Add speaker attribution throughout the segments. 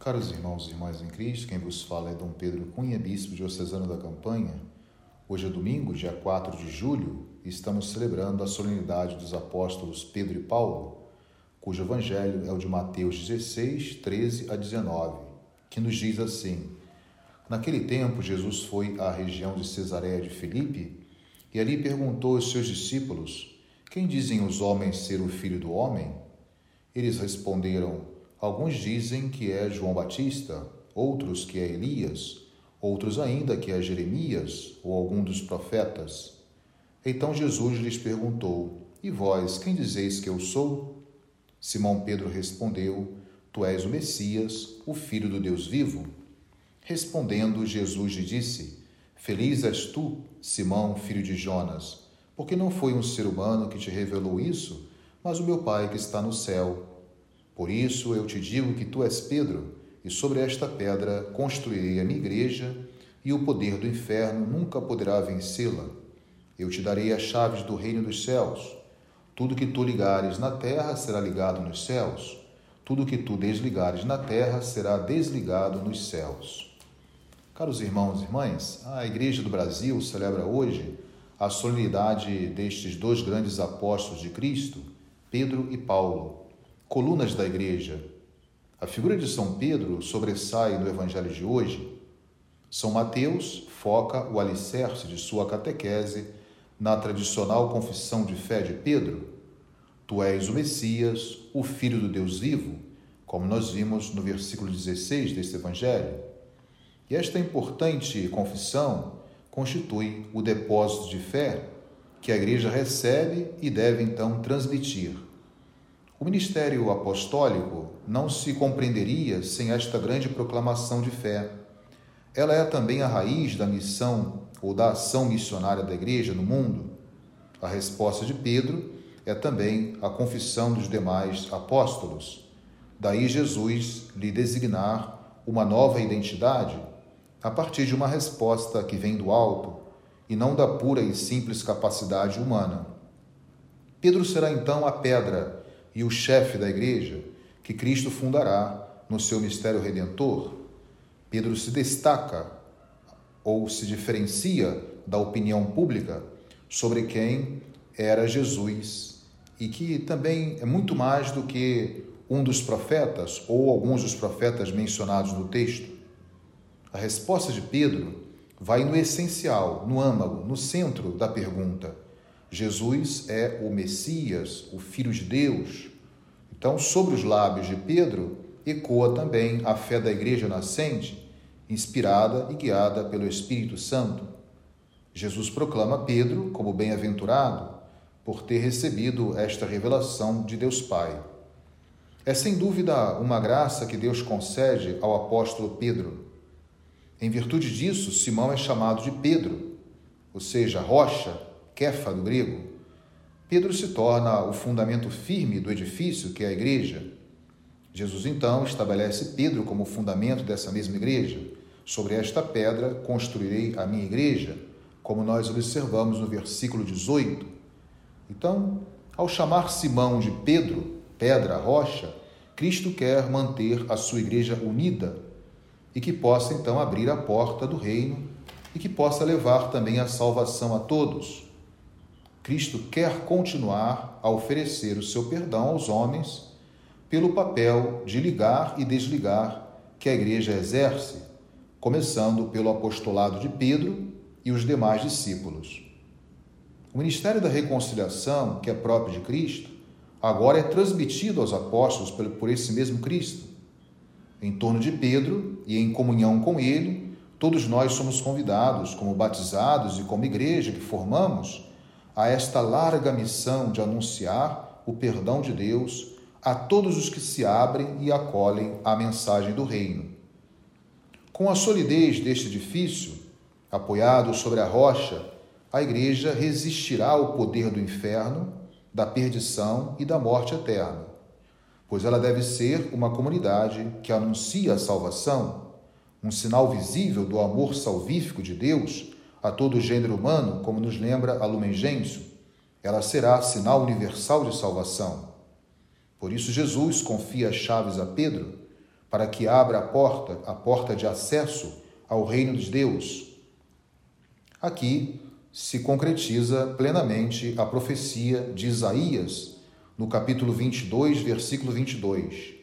Speaker 1: Caros irmãos e irmãs em Cristo, quem vos fala é Dom Pedro Cunha, bispo diocesano da Campanha. Hoje é domingo, dia 4 de julho, e estamos celebrando a solenidade dos apóstolos Pedro e Paulo, cujo evangelho é o de Mateus 16, 13 a 19, que nos diz assim: Naquele tempo, Jesus foi à região de Cesareia de Filipe e ali perguntou aos seus discípulos: Quem dizem os homens ser o filho do homem? Eles responderam: Alguns dizem que é João Batista, outros que é Elias, outros ainda que é Jeremias ou algum dos profetas. Então Jesus lhes perguntou: E vós, quem dizeis que eu sou? Simão Pedro respondeu: Tu és o Messias, o Filho do Deus vivo. Respondendo, Jesus lhe disse: Feliz és tu, Simão, filho de Jonas, porque não foi um ser humano que te revelou isso, mas o meu Pai que está no céu. Por isso eu te digo que tu és Pedro, e sobre esta pedra construirei a minha igreja, e o poder do inferno nunca poderá vencê-la. Eu te darei as chaves do reino dos céus. Tudo que tu ligares na terra será ligado nos céus. Tudo que tu desligares na terra será desligado nos céus. Caros irmãos e irmãs, a Igreja do Brasil celebra hoje a solenidade destes dois grandes apóstolos de Cristo, Pedro e Paulo colunas da igreja. A figura de São Pedro sobressai no evangelho de hoje. São Mateus foca o alicerce de sua catequese na tradicional confissão de fé de Pedro. Tu és o Messias, o Filho do Deus vivo, como nós vimos no versículo 16 deste evangelho. E esta importante confissão constitui o depósito de fé que a igreja recebe e deve então transmitir o ministério apostólico não se compreenderia sem esta grande proclamação de fé. Ela é também a raiz da missão ou da ação missionária da Igreja no mundo. A resposta de Pedro é também a confissão dos demais apóstolos. Daí Jesus lhe designar uma nova identidade a partir de uma resposta que vem do alto e não da pura e simples capacidade humana. Pedro será então a pedra e o chefe da igreja que Cristo fundará no seu mistério redentor, Pedro se destaca ou se diferencia da opinião pública sobre quem era Jesus e que também é muito mais do que um dos profetas ou alguns dos profetas mencionados no texto. A resposta de Pedro vai no essencial, no âmago, no centro da pergunta Jesus é o Messias, o Filho de Deus. Então, sobre os lábios de Pedro, ecoa também a fé da igreja nascente, inspirada e guiada pelo Espírito Santo. Jesus proclama Pedro como bem-aventurado por ter recebido esta revelação de Deus Pai. É sem dúvida uma graça que Deus concede ao apóstolo Pedro. Em virtude disso, Simão é chamado de Pedro, ou seja, rocha Kefa do grego, Pedro se torna o fundamento firme do edifício que é a igreja. Jesus então estabelece Pedro como fundamento dessa mesma igreja. Sobre esta pedra construirei a minha igreja, como nós observamos no versículo 18. Então, ao chamar Simão de Pedro, pedra, rocha, Cristo quer manter a sua igreja unida e que possa então abrir a porta do reino e que possa levar também a salvação a todos. Cristo quer continuar a oferecer o seu perdão aos homens pelo papel de ligar e desligar que a igreja exerce, começando pelo apostolado de Pedro e os demais discípulos. O ministério da reconciliação, que é próprio de Cristo, agora é transmitido aos apóstolos por esse mesmo Cristo. Em torno de Pedro e em comunhão com ele, todos nós somos convidados, como batizados e como igreja que formamos, a esta larga missão de anunciar o perdão de Deus a todos os que se abrem e acolhem a mensagem do Reino. Com a solidez deste edifício, apoiado sobre a rocha, a Igreja resistirá ao poder do inferno, da perdição e da morte eterna, pois ela deve ser uma comunidade que anuncia a salvação, um sinal visível do amor salvífico de Deus a todo o gênero humano, como nos lembra a Lumen Gentium. Ela será sinal universal de salvação. Por isso, Jesus confia as chaves a Pedro, para que abra a porta, a porta de acesso ao reino de Deus. Aqui se concretiza plenamente a profecia de Isaías, no capítulo 22, versículo 22.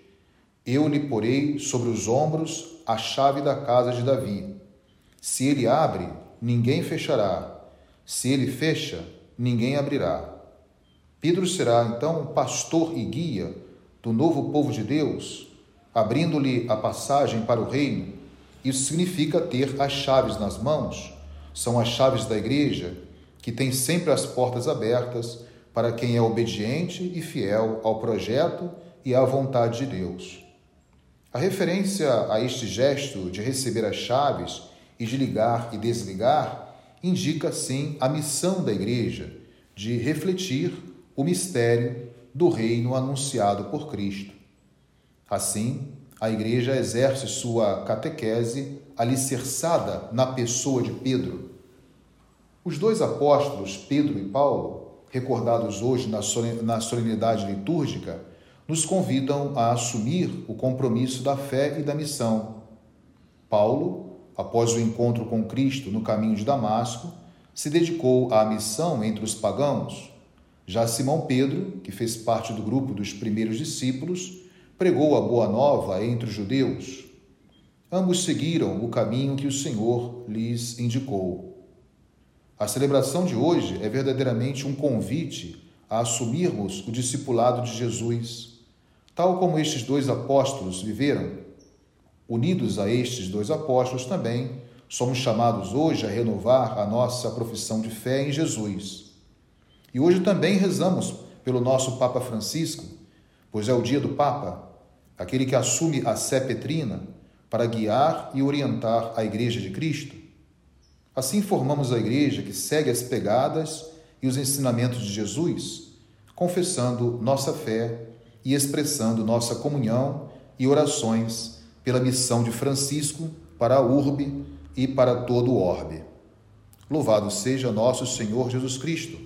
Speaker 1: Eu lhe porei sobre os ombros a chave da casa de Davi. Se ele abre, ninguém fechará. Se ele fecha, ninguém abrirá. Pedro será então pastor e guia do novo povo de Deus, abrindo-lhe a passagem para o reino. Isso significa ter as chaves nas mãos. São as chaves da igreja que tem sempre as portas abertas para quem é obediente e fiel ao projeto e à vontade de Deus. A referência a este gesto de receber as chaves e de ligar e desligar indica, sim, a missão da igreja de refletir o mistério do reino anunciado por Cristo. Assim, a igreja exerce sua catequese alicerçada na pessoa de Pedro. Os dois apóstolos, Pedro e Paulo, recordados hoje na solenidade litúrgica, nos convidam a assumir o compromisso da fé e da missão. Paulo, após o encontro com Cristo no caminho de Damasco, se dedicou à missão entre os pagãos. Já Simão Pedro, que fez parte do grupo dos primeiros discípulos, pregou a boa nova entre os judeus. Ambos seguiram o caminho que o Senhor lhes indicou. A celebração de hoje é verdadeiramente um convite a assumirmos o discipulado de Jesus tal como estes dois apóstolos viveram. Unidos a estes dois apóstolos também, somos chamados hoje a renovar a nossa profissão de fé em Jesus. E hoje também rezamos pelo nosso Papa Francisco, pois é o dia do Papa, aquele que assume a sé petrina para guiar e orientar a Igreja de Cristo. Assim formamos a Igreja que segue as pegadas e os ensinamentos de Jesus, confessando nossa fé e expressando nossa comunhão e orações pela missão de Francisco para a urbe e para todo o orbe. Louvado seja nosso Senhor Jesus Cristo,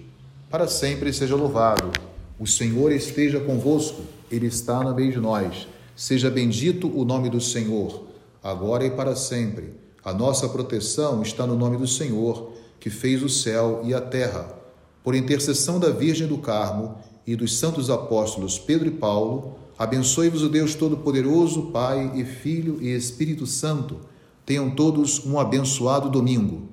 Speaker 1: para sempre seja louvado. O Senhor esteja convosco, Ele está no meio de nós. Seja bendito o nome do Senhor, agora e para sempre. A nossa proteção está no nome do Senhor, que fez o céu e a terra. Por intercessão da Virgem do Carmo, e dos santos apóstolos Pedro e Paulo, abençoe-vos o Deus Todo-Poderoso, Pai e Filho e Espírito Santo. Tenham todos um abençoado domingo.